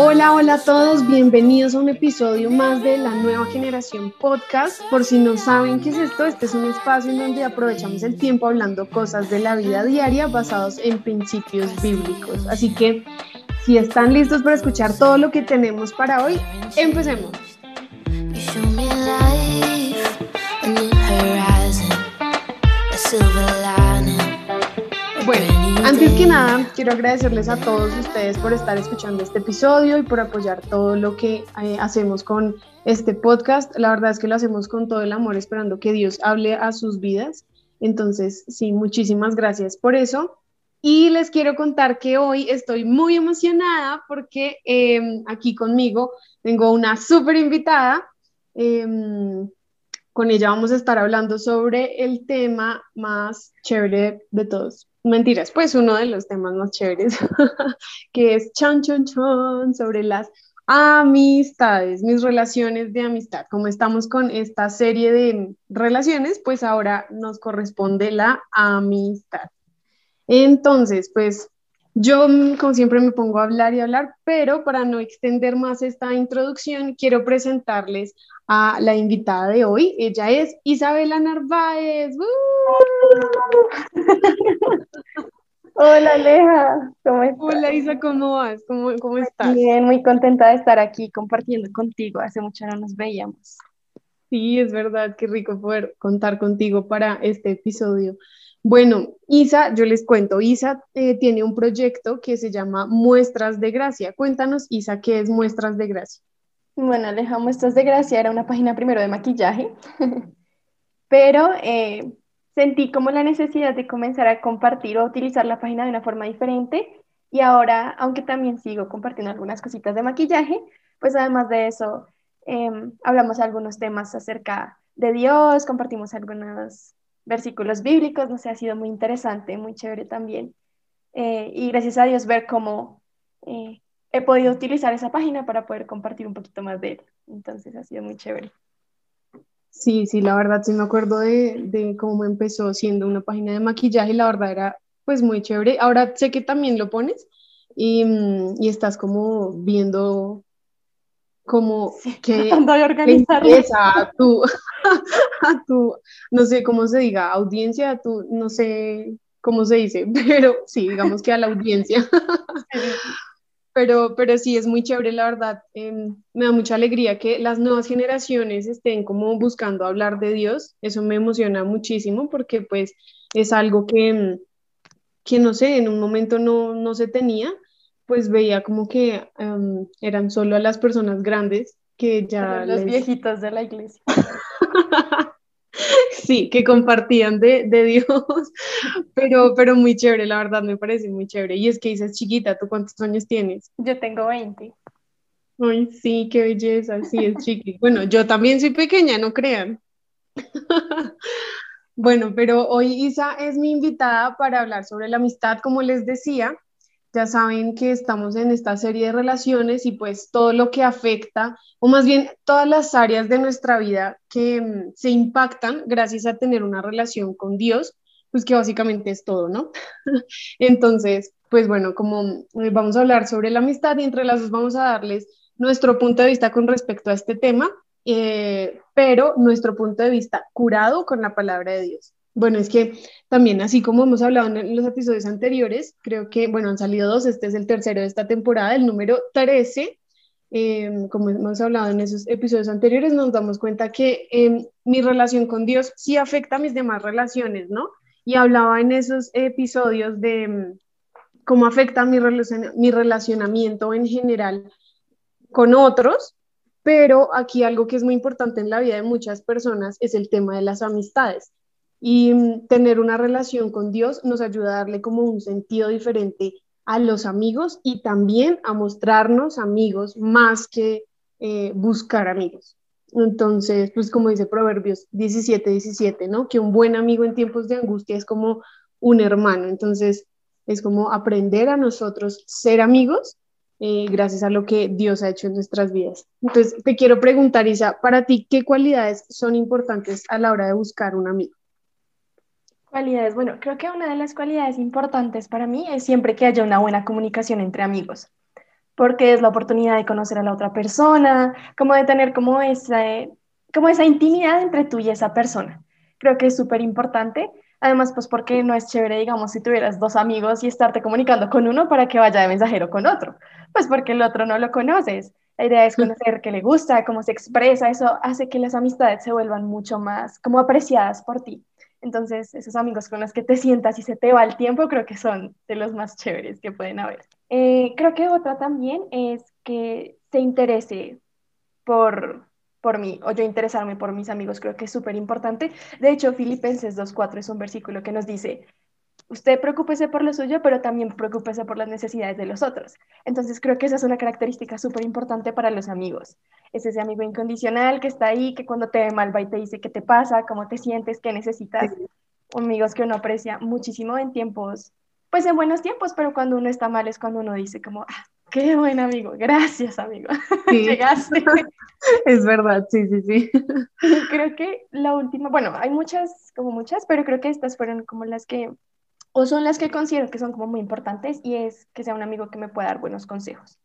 Hola, hola a todos, bienvenidos a un episodio más de la nueva generación podcast. Por si no saben qué es esto, este es un espacio en donde aprovechamos el tiempo hablando cosas de la vida diaria basados en principios bíblicos. Así que si están listos para escuchar todo lo que tenemos para hoy, empecemos. Antes que nada, quiero agradecerles a todos ustedes por estar escuchando este episodio y por apoyar todo lo que eh, hacemos con este podcast. La verdad es que lo hacemos con todo el amor, esperando que Dios hable a sus vidas. Entonces, sí, muchísimas gracias por eso. Y les quiero contar que hoy estoy muy emocionada porque em, aquí conmigo tengo una súper invitada. Em, con ella vamos a estar hablando sobre el tema más chévere de todos. Mentiras, pues uno de los temas más chéveres, que es chan, chan, chan, sobre las amistades, mis relaciones de amistad. Como estamos con esta serie de relaciones, pues ahora nos corresponde la amistad. Entonces, pues yo, como siempre, me pongo a hablar y hablar, pero para no extender más esta introducción, quiero presentarles a la invitada de hoy. Ella es Isabela Narváez. Hola Aleja, ¿cómo estás? Hola Isa, ¿cómo vas? ¿Cómo, ¿Cómo estás? Bien, muy contenta de estar aquí compartiendo contigo. Hace mucho no nos veíamos. Sí, es verdad, qué rico poder contar contigo para este episodio. Bueno, Isa, yo les cuento, Isa eh, tiene un proyecto que se llama Muestras de Gracia. Cuéntanos, Isa, ¿qué es Muestras de Gracia? Bueno, Aleja, Muestras de Gracia era una página primero de maquillaje, pero eh, sentí como la necesidad de comenzar a compartir o utilizar la página de una forma diferente y ahora, aunque también sigo compartiendo algunas cositas de maquillaje, pues además de eso, em, hablamos algunos temas acerca de Dios, compartimos algunos versículos bíblicos, no sé, ha sido muy interesante, muy chévere también. Eh, y gracias a Dios ver cómo eh, he podido utilizar esa página para poder compartir un poquito más de él. Entonces ha sido muy chévere. Sí, sí, la verdad sí me acuerdo de, de cómo empezó siendo una página de maquillaje, la verdad era pues muy chévere. Ahora sé que también lo pones y, mm, y estás como viendo como que a tu, a tu, no sé cómo se diga, audiencia, a tu, no sé cómo se dice, pero sí, digamos que a la audiencia. Pero, pero sí, es muy chévere, la verdad. Em, me da mucha alegría que las nuevas generaciones estén como buscando hablar de Dios. Eso me emociona muchísimo porque pues es algo que, que no sé, en un momento no, no se tenía pues veía como que em, eran solo las personas grandes que ya... Los viejitos de la iglesia. sí, que compartían de, Dios, pero, pero muy chévere, la verdad me parece muy chévere. Y es que dices, chiquita, ¿tú cuántos años tienes? Yo tengo 20. Ay, sí, qué belleza, sí, es chiqui. Bueno, yo también soy pequeña, no crean. bueno, pero hoy Isa es mi invitada para hablar sobre la amistad, como les decía. Ya saben que estamos en esta serie de relaciones y pues todo lo que afecta, o más bien todas las áreas de nuestra vida que mm, se impactan gracias a tener una relación con Dios, pues que básicamente es todo, ¿no? Entonces, pues bueno, como eh, vamos a hablar sobre la amistad y entre las dos vamos a darles nuestro punto de vista con respecto a este tema, eh, pero nuestro punto de vista curado con la palabra de Dios. Bueno, es que también, así como hemos hablado en los episodios anteriores, creo que, bueno, han salido dos, este es el tercero de esta temporada, el número 13. Em, como hemos hablado en esos episodios anteriores, nos damos cuenta que em, mi relación con Dios sí afecta a mis demás relaciones, ¿no? Y hablaba en esos episodios de em, cómo afecta mi, mi relacionamiento en general con otros, pero aquí algo que es muy importante en la vida de muchas personas es el tema de las amistades. Y mm, tener una relación con Dios nos ayuda a darle como un sentido diferente a los amigos y también a mostrarnos amigos más que eh, buscar amigos. Entonces, pues como dice Proverbios 17, 17, ¿no? Que un buen amigo en tiempos de angustia es como un hermano. Entonces, es como aprender a nosotros ser amigos eh, gracias a lo que Dios ha hecho en nuestras vidas. Entonces, te quiero preguntar, Isa, para ti, ¿qué cualidades son importantes a la hora de buscar un amigo? Cualidades, bueno, creo que una de las cualidades importantes para mí es siempre que haya una buena comunicación entre amigos. porque es la oportunidad de conocer a la otra persona, como de tener como esa, como esa intimidad entre tú y esa persona. Creo que es súper importante. Además, pues porque no es chévere, digamos, si tuvieras dos amigos y estarte comunicando con uno para que vaya de mensajero con otro, pues porque el otro no lo conoces. La idea es conocer qué le gusta, cómo se expresa, eso hace que las amistades se vuelvan mucho más como apreciadas por ti. Entonces, esos amigos con los que te sientas y se te va el tiempo, creo que son de los más chéveres que pueden haber. Eh, creo que otra también es que se interese por, por mí o yo interesarme por mis amigos, creo que es súper importante. De hecho, Filipenses 2.4 es un versículo que nos dice, usted preocúpese por lo suyo, pero también preocúpese por las necesidades de los otros. Entonces creo que esa es una característica súper importante para los amigos. Es ese amigo incondicional que está ahí, que cuando te ve mal va y te dice qué te pasa, cómo te sientes, qué necesitas. Amigos que uno aprecia muchísimo en tiempos, pues en buenos tiempos, pero cuando uno está mal es cuando uno dice como, ah, qué buen amigo, gracias amigo, llegaste. Es verdad, sí, sí, sí. Creo que la última, bueno, hay muchas, como muchas, pero creo que estas fueron como las que o son las que considero que son como muy importantes y es que sea un amigo que me pueda dar buenos consejos.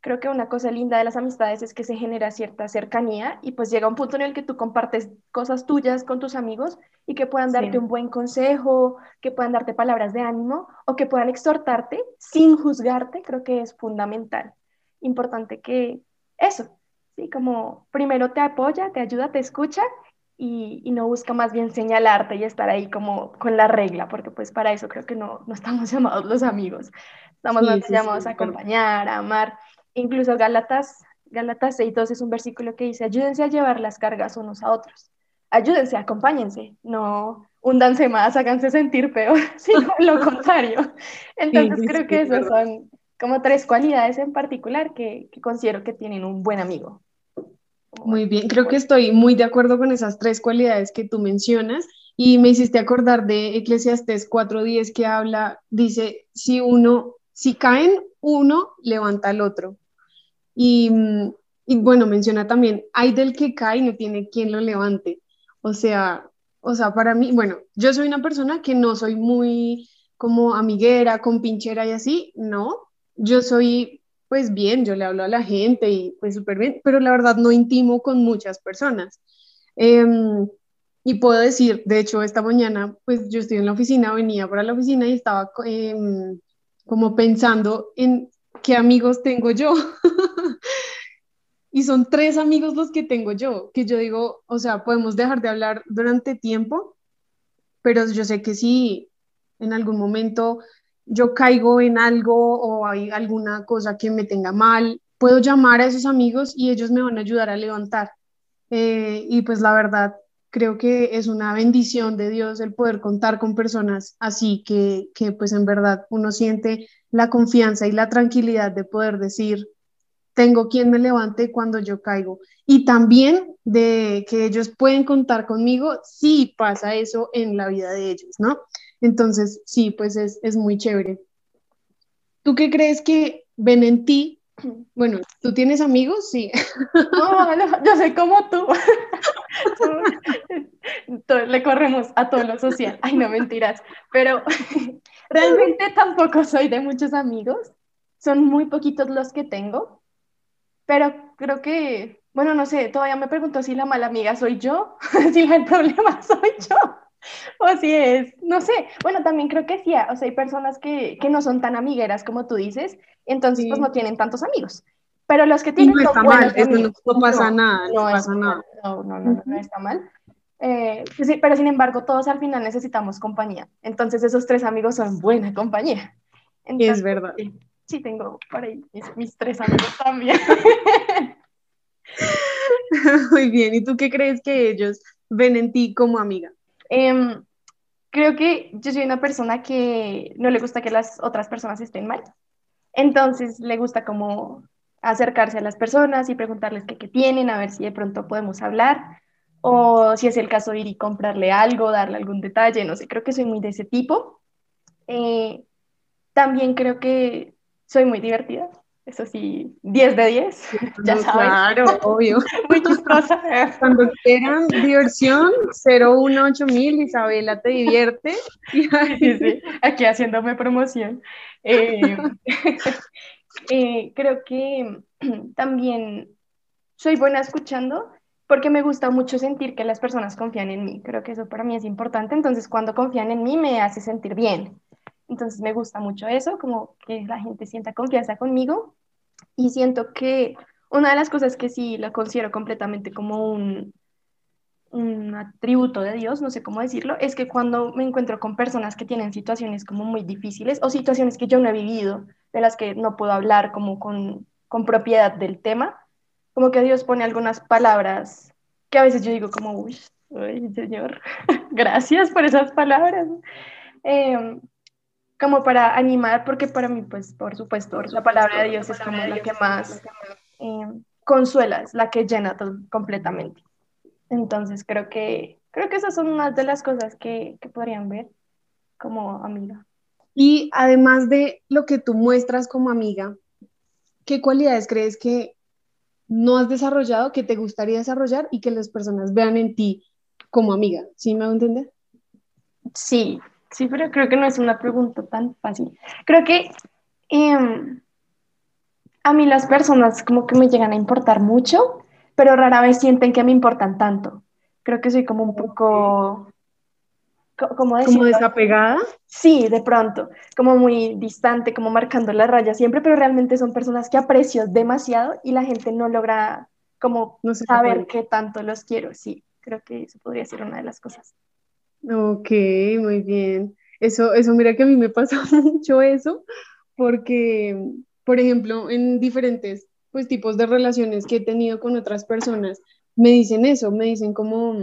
Creo que una cosa linda de las amistades es que se genera cierta cercanía y pues llega un punto en el que tú compartes cosas tuyas con tus amigos y que puedan darte un buen consejo, que puedan darte palabras de ánimo o que puedan exhortarte sin juzgarte, creo que es fundamental. Importante que eso, ¿sí? Como primero te apoya, te ayuda, te escucha y, no busca más bien señalarte y estar ahí como con la regla, porque pues para eso creo que no, no estamos llamados los amigos, estamos llamados a acompañar, a amar. Incluso Gálatas, Gálatas 6.2 es un versículo que dice, ayúdense a llevar las cargas unos a otros, ayúdense, acompáñense, no hundanse más, háganse sentir peor, sino lo contrario. Entonces creo que esas son como tres cualidades en particular que, que considero que tienen un buen amigo. Muy bien, creo que estoy muy de acuerdo con esas tres cualidades que tú mencionas y me hiciste acordar de Eclesiastes 4.10 que habla, dice, si uno, si caen uno, levanta al otro. Y, y bueno, menciona también, hay del que cae y no tiene quien lo levante. O sea, o sea, para mí, bueno, yo soy una persona que no soy muy como amiguera, con pinchera y así, no. Yo soy pues bien, yo le hablo a la gente y pues súper bien, pero la verdad no intimo con muchas personas. Em, y puedo decir, de hecho, esta mañana, pues yo estoy en la oficina, venía para la oficina y estaba em, como pensando en qué amigos tengo yo. y son tres amigos los que tengo yo, que yo digo, o sea, podemos dejar de hablar durante tiempo, pero yo sé que si en algún momento yo caigo en algo o hay alguna cosa que me tenga mal, puedo llamar a esos amigos y ellos me van a ayudar a levantar. Eh, y pues la verdad, creo que es una bendición de Dios el poder contar con personas así que, que pues en verdad uno siente la confianza y la tranquilidad de poder decir, tengo quien me levante cuando yo caigo. Y también de que ellos pueden contar conmigo si pasa eso en la vida de ellos, ¿no? Entonces, sí, pues es, es muy chévere. ¿Tú qué crees que ven en ti? Bueno, ¿tú tienes amigos? Sí. No, yo soy como tú. Le corremos a todo lo social. Ay, no mentiras. Pero realmente tampoco soy de muchos amigos. Son muy poquitos los que tengo. Pero creo que, bueno, no sé, todavía me pregunto si la mala amiga soy yo, si el problema soy yo. Si es, no sé, bueno, también creo que sí, o sea, hay personas que, que no son tan amigueras como tú dices, entonces pues no tienen tantos amigos. Pero los que tienen... no está mal, eso no, pasa nada, no, pasa nada. No, no, no, no, está mal. Eh, pues sí, pero sin embargo, todos al final necesitamos compañía. Entonces esos tres amigos son buena compañía. es verdad. Sí, tengo por ahí mis, mis tres amigos también. Muy bien, ¿y tú qué crees que ellos ven en ti como amiga? Em, creo que yo soy una persona que no le gusta que las otras personas estén mal. Entonces le gusta como acercarse a las personas y preguntarles qué, tienen, a ver si de pronto podemos hablar, o si es el caso ir y comprarle algo, darle algún detalle, no sé, creo que soy muy de ese tipo. Eh, también creo que soy muy divertida, eso sí, 10 de 10, ya sabes. Claro, obvio. Muy chistosa. Cuando quieran diversión, 018000, Isabela te divierte. Sí, sí, aquí haciéndome promoción. Eh, Eh, creo que también soy buena escuchando porque me gusta mucho sentir que las personas confían en mí. Creo que eso para mí es importante. Entonces, cuando confían en mí, me hace sentir bien. Entonces, me gusta mucho eso, como que la gente sienta confianza conmigo. Y siento que una de las cosas que sí la considero completamente como un, un atributo de Dios, no sé cómo decirlo, es que cuando me encuentro con personas que tienen situaciones como muy difíciles o situaciones que yo no he vivido, de las que no puedo hablar como con, con propiedad del tema, como que Dios pone algunas palabras que a veces yo digo como, uy, Señor, gracias por esas palabras. Em, como para animar, porque para mí, pues, por supuesto, la palabra de Dios es como la que más em, consuela, es la que llena todo, completamente. Entonces creo que, creo que esas son unas de las cosas que, que podrían ver como amiga. Y además de lo que tú muestras como amiga, ¿qué cualidades crees que no has desarrollado, que te gustaría desarrollar y que las personas vean en ti como amiga? ¿Sí me va a entender? Sí, sí, pero creo que no es una pregunta tan fácil. Creo que em, a mí las personas como que me llegan a importar mucho, pero rara vez sienten que me importan tanto. Creo que soy como un poco, ¿cómo decirlo? ¿Como desapegada? Sí, de pronto, como muy distante, como marcando la raya siempre, pero realmente son personas que aprecio demasiado y la gente no logra como saber qué tanto los quiero. Sí, creo que eso podría ser una de las cosas. Ok, muy bien. Eso, eso, mira que a mí me pasa mucho eso, porque, por ejemplo, en diferentes pues tipos de relaciones que he tenido con otras personas, me dicen eso, me dicen como,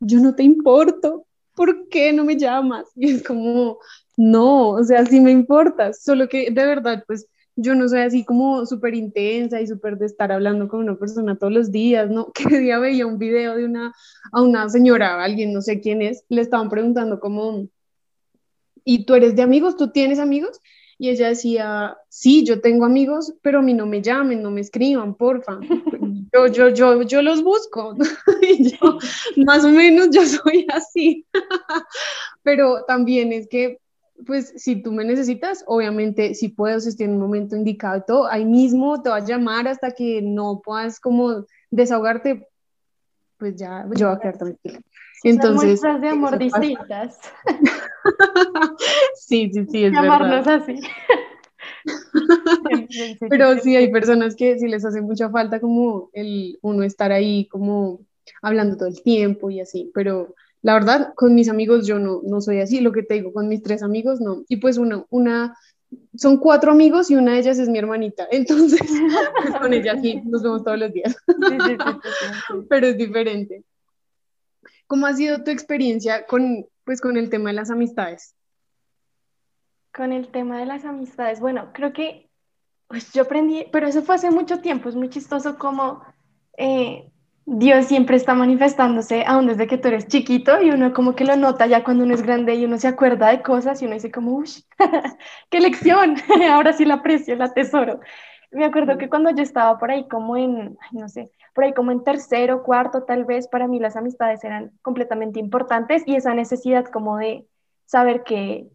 yo no te importo, ¿por qué no me llamas? Y es como, no, o sea, sí me importas, solo que de verdad, pues yo no soy así como súper intensa y súper de estar hablando con una persona todos los días, ¿no? Que día veía un video de una, a una señora, a alguien, no sé quién es, le estaban preguntando como, ¿y tú eres de amigos? ¿Tú tienes amigos? Y ella decía, sí, yo tengo amigos, pero a mí no me llamen, no me escriban, porfa. Yo, yo, yo, yo los busco. y yo, más o menos yo soy así. pero también es que, pues, si tú me necesitas, obviamente, si puedo, si estoy en un momento indicado y todo, ahí mismo te va a llamar hasta que no puedas como desahogarte, pues ya, yo voy a quedar tranquila. Entonces, Son de amor distintas. sí, sí, sí, es Llamarnos así. Pero sí hay personas que sí les hace mucha falta como el uno estar ahí como hablando todo el tiempo y así, pero la verdad con mis amigos yo no, no soy así, lo que te digo, con mis tres amigos no. Y pues uno, una, son cuatro amigos y una de ellas es mi hermanita, entonces con ella sí nos vemos todos los días, pero es diferente. ¿Cómo ha sido tu experiencia con, pues, con el tema de las amistades? Con el tema de las amistades, bueno, creo que pues yo aprendí, pero eso fue hace mucho tiempo, es muy chistoso como eh, Dios siempre está manifestándose aún desde que tú eres chiquito y uno como que lo nota ya cuando uno es grande y uno se acuerda de cosas y uno dice como, qué lección, ahora sí la aprecio, la tesoro. Me acuerdo que cuando yo estaba por ahí como en, no sé, por ahí como en tercero, cuarto, tal vez para mí las amistades eran completamente importantes y esa necesidad como de saber que,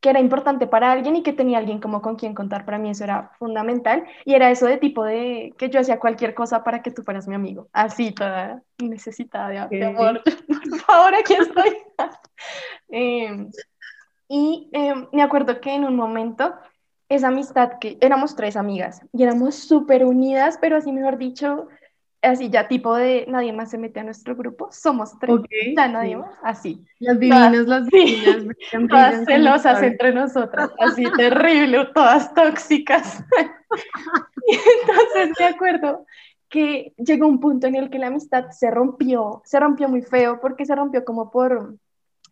que era importante para alguien y que tenía alguien como con quien contar, para mí eso era fundamental y era eso de tipo de que yo hacía cualquier cosa para que tú fueras mi amigo, así toda necesitada de, amor, por favor, aquí estoy. Em, y em, me acuerdo que en un momento esa amistad que éramos tres amigas y éramos súper unidas, pero así mejor dicho, así ya tipo de nadie más se mete a nuestro grupo, somos tres, ya nadie más, así. Las divinas, las divinas. todas celosas entre nosotras, así terrible, todas tóxicas. y entonces me acuerdo que llegó un punto en el que la amistad se rompió, se rompió muy feo porque se rompió como por,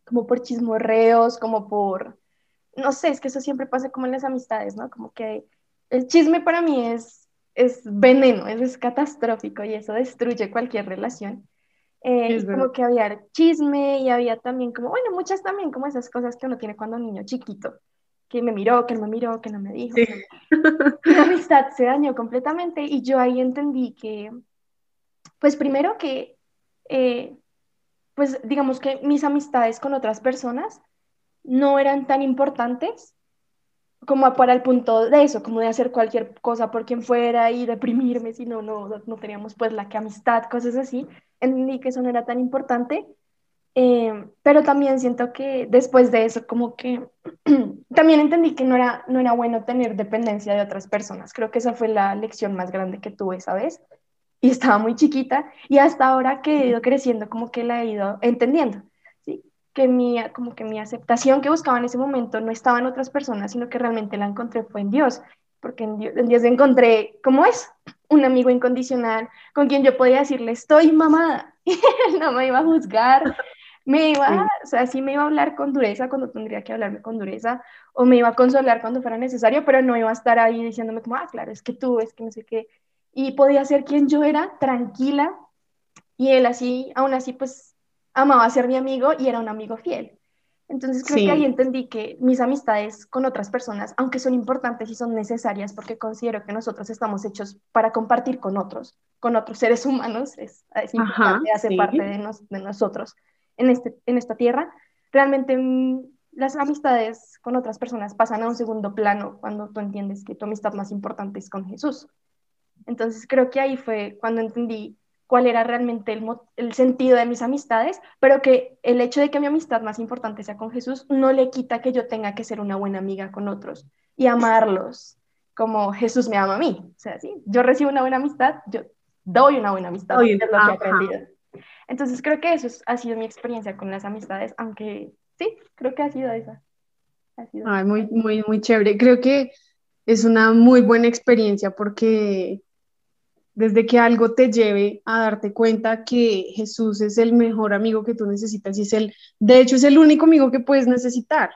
como por chismorreos, como por, no sé, es que eso siempre pasa como en las amistades, ¿no? Como que el chisme para mí es es veneno, es, es catastrófico y eso destruye cualquier relación. Eh, como que había chisme y había también como, bueno, muchas también como esas cosas que uno tiene cuando un niño chiquito, que me miró, que no me miró, que no me dijo. La amistad se dañó completamente y yo ahí entendí que, pues primero que, eh, pues digamos que mis amistades con otras personas no eran tan importantes como para el punto de eso, como de hacer cualquier cosa por quien fuera y deprimirme si no, no, no teníamos pues la que amistad, cosas así, entendí que eso no era tan importante, eh, pero también siento que después de eso como que también entendí que no era, no era bueno tener dependencia de otras personas, creo que esa fue la lección más grande que tuve esa vez y estaba muy chiquita y hasta ahora que he ido creciendo como que la he ido entendiendo que mi, como que mi aceptación que buscaba en ese momento no estaba en otras personas, sino que realmente la encontré fue en Dios, porque en Dios, encontré, ¿cómo es? Un amigo incondicional con quien yo podía decirle, estoy mamada, y no me iba a juzgar, me iba, o sea, sí me iba a hablar con dureza cuando tendría que hablarme con dureza, o me iba a consolar cuando fuera necesario, pero no iba a estar ahí diciéndome como, ah, claro, es que tú, es que no sé qué, y podía ser quien yo era, tranquila, y él así, aún así, pues amaba ser mi amigo y era un amigo fiel. Entonces creo que ahí entendí que mis amistades con otras personas, aunque son importantes y son necesarias, porque considero que nosotros estamos hechos para compartir con otros, con otros seres humanos, es, es importante, hace parte de, de, nosotros en, este, en esta tierra, realmente mm, las amistades con otras personas pasan a un segundo plano cuando tú entiendes que tu amistad más importante es con Jesús. Entonces creo que ahí fue cuando entendí cuál era realmente el, el, sentido de mis amistades, pero que el hecho de que mi amistad más importante sea con Jesús no le quita que yo tenga que ser una buena amiga con otros y amarlos como Jesús me ama a mí. O sea, sí, yo recibo una buena amistad, yo doy una buena amistad, es lo que he aprendido. Entonces creo que eso ha sido mi experiencia con las amistades, aunque sí, creo que ha sido esa. Ha sido Ay, muy, muy, muy chévere. Creo que es una muy buena experiencia porque desde que algo te lleve a darte cuenta que Jesús es el mejor amigo que tú necesitas y es el, de hecho, es el único amigo que puedes necesitar.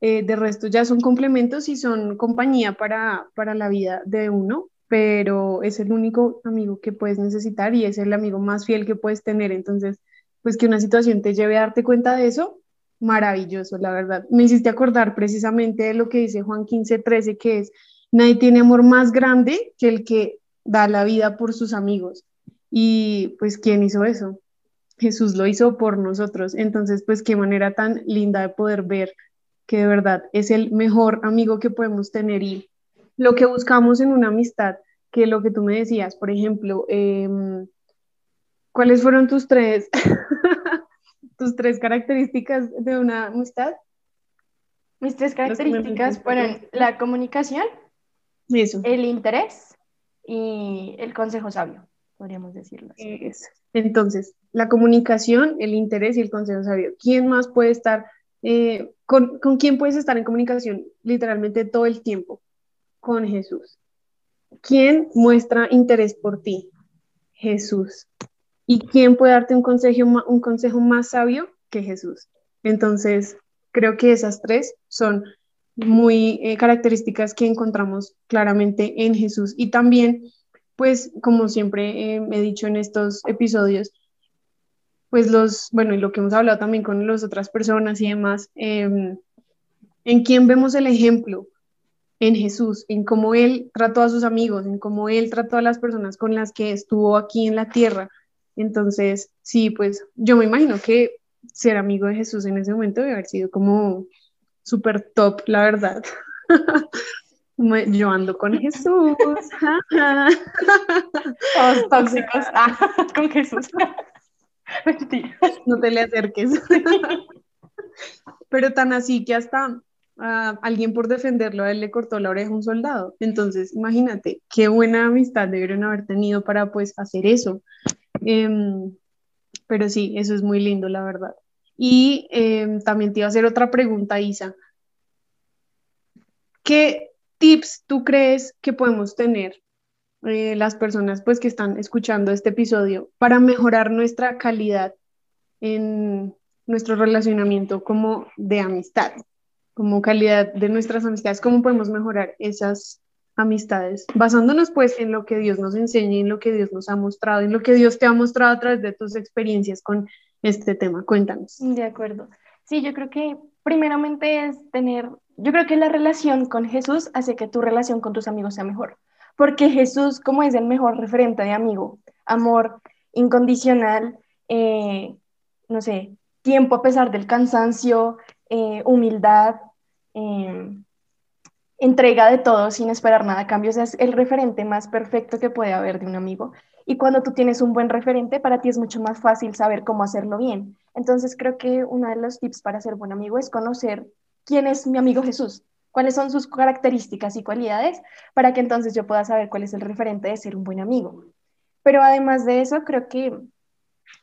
Eh, de resto ya son complementos y son compañía para, para la vida de uno, pero es el único amigo que puedes necesitar y es el amigo más fiel que puedes tener. Entonces, pues que una situación te lleve a darte cuenta de eso, maravilloso, la verdad. Me hiciste acordar precisamente de lo que dice Juan 15, 13, que es, nadie tiene amor más grande que el que da la vida por sus amigos. Y pues, ¿quién hizo eso? Jesús lo hizo por nosotros. Entonces, pues, qué manera tan linda de poder ver que de verdad es el mejor amigo que podemos tener y lo que buscamos en una amistad, que lo que tú me decías, por ejemplo, em, ¿cuáles fueron tus tres, tus tres características de una amistad? Mis tres características fueron la comunicación, Eso. el interés y el consejo sabio, podríamos decirlo. Entonces, la comunicación, el interés y el consejo sabio. ¿Quién más puede estar, eh, con, con quién puedes estar en comunicación literalmente todo el tiempo? Con Jesús. ¿Quién muestra interés por ti? Jesús. ¿Y quién puede darte un consejo, un consejo más sabio que Jesús? Entonces, creo que esas tres son muy eh, características que encontramos claramente en Jesús. Y también, pues, como siempre eh, he dicho en estos episodios, pues los, bueno, y lo que hemos hablado también con las otras personas y demás, em, en quién vemos el ejemplo en Jesús, en cómo Él trató a sus amigos, en cómo Él trató a las personas con las que estuvo aquí en la tierra. Entonces, sí, pues yo me imagino que ser amigo de Jesús en ese momento debe haber sido como súper top, la verdad. Yo ando con Jesús. Todos tóxicos. Ah, con Jesús. No te le acerques. Pero tan así que hasta uh, alguien por defenderlo a él le cortó la oreja a un soldado. Entonces, imagínate qué buena amistad debieron haber tenido para pues hacer eso. Um, pero sí, eso es muy lindo, la verdad. Y em, también te iba a hacer otra pregunta, Isa. ¿Qué tips tú crees que podemos tener eh, las personas pues, que están escuchando este episodio para mejorar nuestra calidad en nuestro relacionamiento como de amistad, como calidad de nuestras amistades? ¿Cómo podemos mejorar esas amistades? Basándonos pues en lo que Dios nos enseña, en lo que Dios nos ha mostrado, en lo que Dios te ha mostrado a través de tus experiencias con este tema. Cuéntanos. De acuerdo. Sí, yo creo que primeramente es tener, yo creo que la relación con Jesús hace que tu relación con tus amigos sea mejor, porque Jesús, como es el mejor referente de amigo, amor incondicional, eh, no sé, tiempo a pesar del cansancio, eh, humildad, em, entrega de todo sin esperar nada a cambio. O sea, es el referente más perfecto que puede haber de un amigo. Y cuando tú tienes un buen referente, para ti es mucho más fácil saber cómo hacerlo bien. Entonces creo que uno de los tips para ser buen amigo es conocer quién es mi amigo Jesús, cuáles son sus características y cualidades, para que entonces yo pueda saber cuál es el referente de ser un buen amigo. Pero además de eso, creo que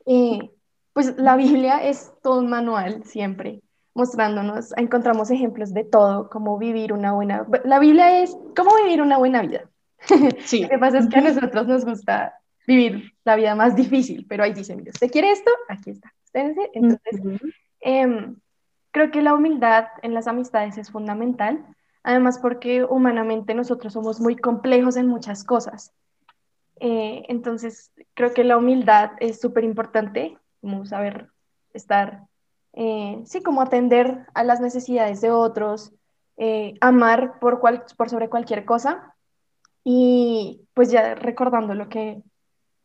eh, pues la Biblia es todo un manual siempre mostrándonos, encontramos ejemplos de todo, cómo vivir una buena, la Biblia es cómo vivir una buena vida. Sí. Lo que pasa es que a nosotros nos gusta vivir la vida más difícil, pero ahí dice, mira, ¿usted quiere esto? Aquí está. Entonces, em, creo que la humildad en las amistades es fundamental, además porque humanamente nosotros somos muy complejos en muchas cosas. Eh, entonces, creo que la humildad es súper importante, como saber estar, eh, sí, como atender a las necesidades de otros, eh, amar por, cual, por sobre cualquier cosa. Y pues ya recordando lo que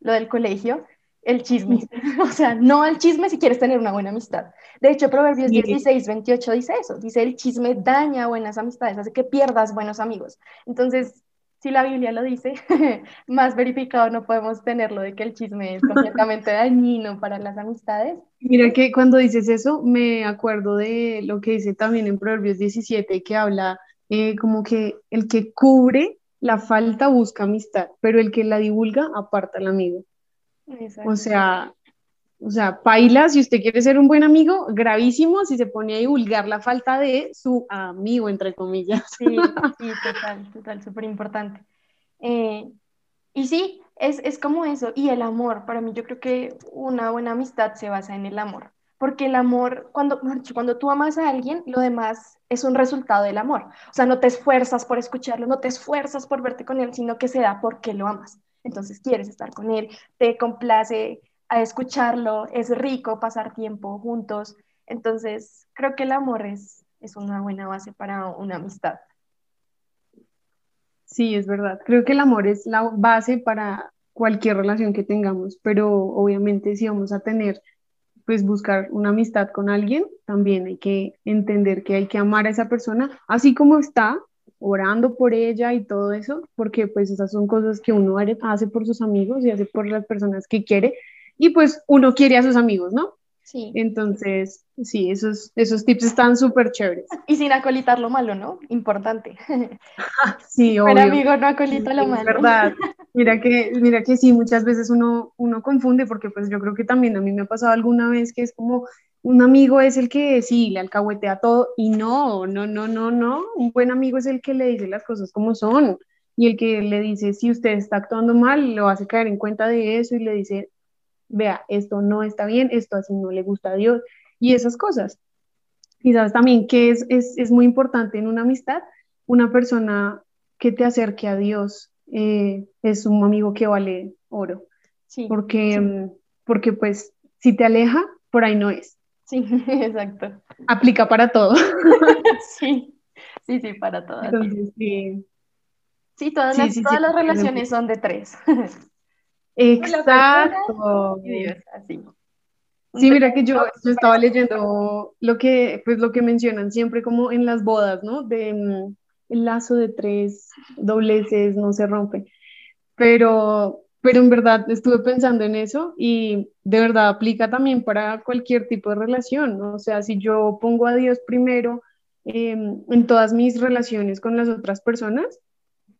lo del colegio, el chisme. o sea, no al chisme si quieres tener una buena amistad. De hecho, Proverbios 16, 28 dice eso. Dice, el chisme daña buenas amistades, hace que pierdas buenos amigos. Entonces, si la Biblia lo dice, más verificado no podemos tenerlo de que el chisme es completamente dañino para las amistades. Mira que cuando dices eso, me acuerdo de lo que dice también en Proverbios 17, que habla eh, como que el que cubre la falta busca amistad, pero el que la divulga aparta al amigo. O sea, o sea, paila, si usted quiere ser un buen amigo, gravísimo si se pone a divulgar la falta de su amigo, entre comillas. Sí, sí, total, total, súper importante. Eh, y sí, es, es como eso. Y el amor, para mí yo creo que una buena amistad se basa en el amor porque el amor, cuando, cuando tú amas a alguien, lo demás es un resultado del amor. O sea, no te esfuerzas por escucharlo, no te esfuerzas por verte con él, sino que se da porque lo amas. Entonces quieres estar con él, te complace a escucharlo, es rico pasar tiempo juntos. Entonces, creo que el amor es, es una buena base para una amistad. Sí, es verdad. Creo que el amor es la base para cualquier relación que tengamos, pero obviamente si vamos a tener pues buscar una amistad con alguien, también hay que entender que hay que amar a esa persona, así como está, orando por ella y todo eso, porque pues esas son cosas que uno hace por sus amigos y hace por las personas que quiere, y pues uno quiere a sus amigos, ¿no? Sí. Entonces, sí, esos, esos tips están súper chéveres. Y sin acolitar lo malo, ¿no? Importante. sí, obvio. Pero amigo no acolita lo malo. Verdad. Mira que, mira que sí, muchas veces uno, uno confunde porque pues yo creo que también a mí me ha pasado alguna vez que es como un amigo es el que sí, le alcahuetea todo y no, no, no, no, no. Un buen amigo es el que le dice las cosas como son y el que le dice si usted está actuando mal, lo hace caer en cuenta de eso y le dice, vea, esto no está bien, esto así no le gusta a Dios y esas cosas. Y sabes también que es, es, es muy importante en una amistad, una persona que te acerque a Dios, eh, es un amigo que vale oro. Sí, porque, mm, porque pues si te aleja, por ahí no es. Sí, exacto. Aplica para todo. sí, sí, sí, para todo. sí. sí. todas, las, todas las relaciones son de tres. Exacto. Sí, mira que yo, yo, estaba leyendo lo que, pues lo que mencionan siempre como en las bodas, ¿no? De, mm, el lazo de tres dobleces no se rompe. Pero, pero en verdad estuve pensando en eso y de verdad aplica también para cualquier tipo de relación, ¿no? O sea, si yo pongo a Dios primero em, en todas mis relaciones con las otras personas,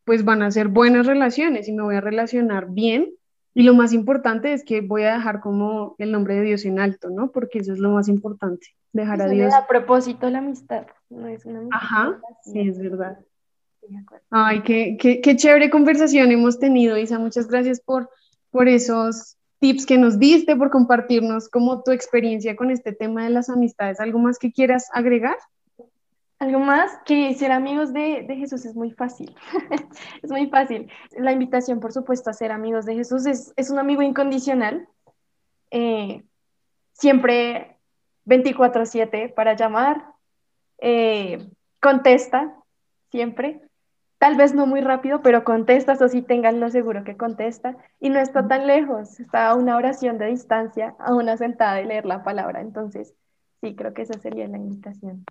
pues van a ser buenas relaciones y me voy a relacionar bien. Y lo más importante es que voy a dejar como el nombre de Dios en alto, ¿no? Porque eso es lo más importante dejar a Dios. A propósito la amistad, no es una amistad. Ajá, sí, es verdad. Ay, qué, qué, qué, chévere conversación hemos tenido, Isa. Muchas gracias por, por esos tips que nos diste, por compartirnos como tu experiencia con este tema de las amistades. ¿Algo más que quieras agregar? Algo más que ser amigos de, Jesús es muy fácil. es muy fácil. La invitación, por supuesto, a ser amigos de Jesús es, es un amigo incondicional. Eh, siempre 24/7 para llamar, eh, contesta siempre, tal vez no muy rápido, pero contesta, o sí tenganlo seguro que contesta, y no está tan lejos, está a una oración de distancia, a una sentada de leer la palabra, entonces sí, creo que esa sería la invitación.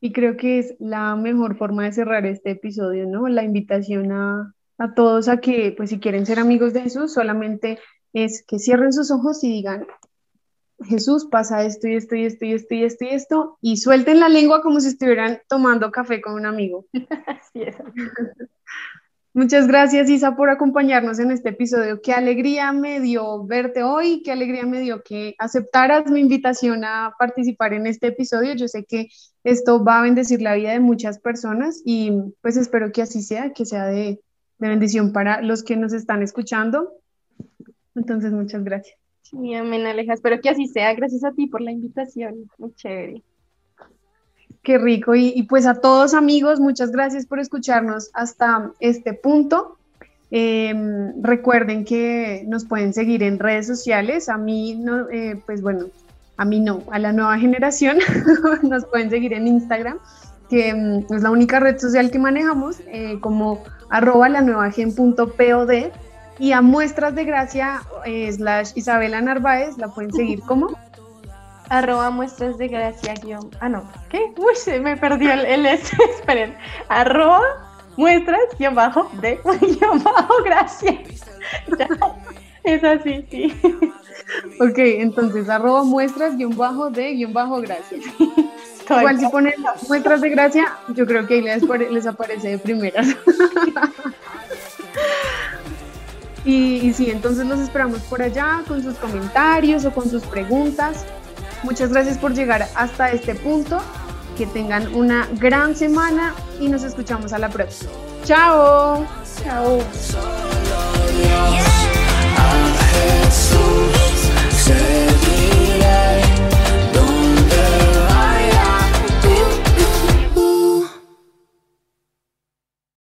Y creo que es la mejor forma de cerrar este episodio, ¿no? La invitación a, a todos a que, pues si quieren ser amigos de Jesús, solamente es que cierren sus ojos y digan, Jesús pasa esto y esto y esto y esto y esto y esto, y suelten la lengua como si estuvieran tomando café con un amigo. Así es. Muchas gracias, Isa, por acompañarnos en este episodio. Qué alegría me dio verte hoy, qué alegría me dio que aceptaras mi invitación a participar en este episodio. Yo sé que esto va a bendecir la vida de muchas personas y pues espero que así sea, que sea de, de bendición para los que nos están escuchando. Entonces, muchas gracias. Sí, amén, Aleja. Espero que así sea. Gracias a ti por la invitación. Muy chévere. Qué rico. Y, pues a todos amigos, muchas gracias por escucharnos hasta este punto. Em, recuerden que nos pueden seguir en redes sociales. A mí, no, eh, pues bueno, a mí no, a la nueva generación nos pueden seguir en Instagram, que em, es la única red social que manejamos, eh, como arroba la nueva gen.pod. Y a muestras de gracia, eh, slash Isabela Narváez, la pueden seguir como arroba muestras de gracia guion. Ah, no, ¿qué? Uy, se me perdió el, el esperen. Arroba muestras guion bajo de guion bajo gracia. es así, sí. Ok, entonces arroba muestras guion bajo de guion bajo gracia. Igual si ponen muestras de gracia, yo creo que ahí les, les aparece de primeras. y, y sí, entonces los esperamos por allá con sus comentarios o con sus preguntas. Muchas gracias por llegar hasta este punto. Que tengan una gran semana y nos escuchamos a la próxima. Chao. Chao.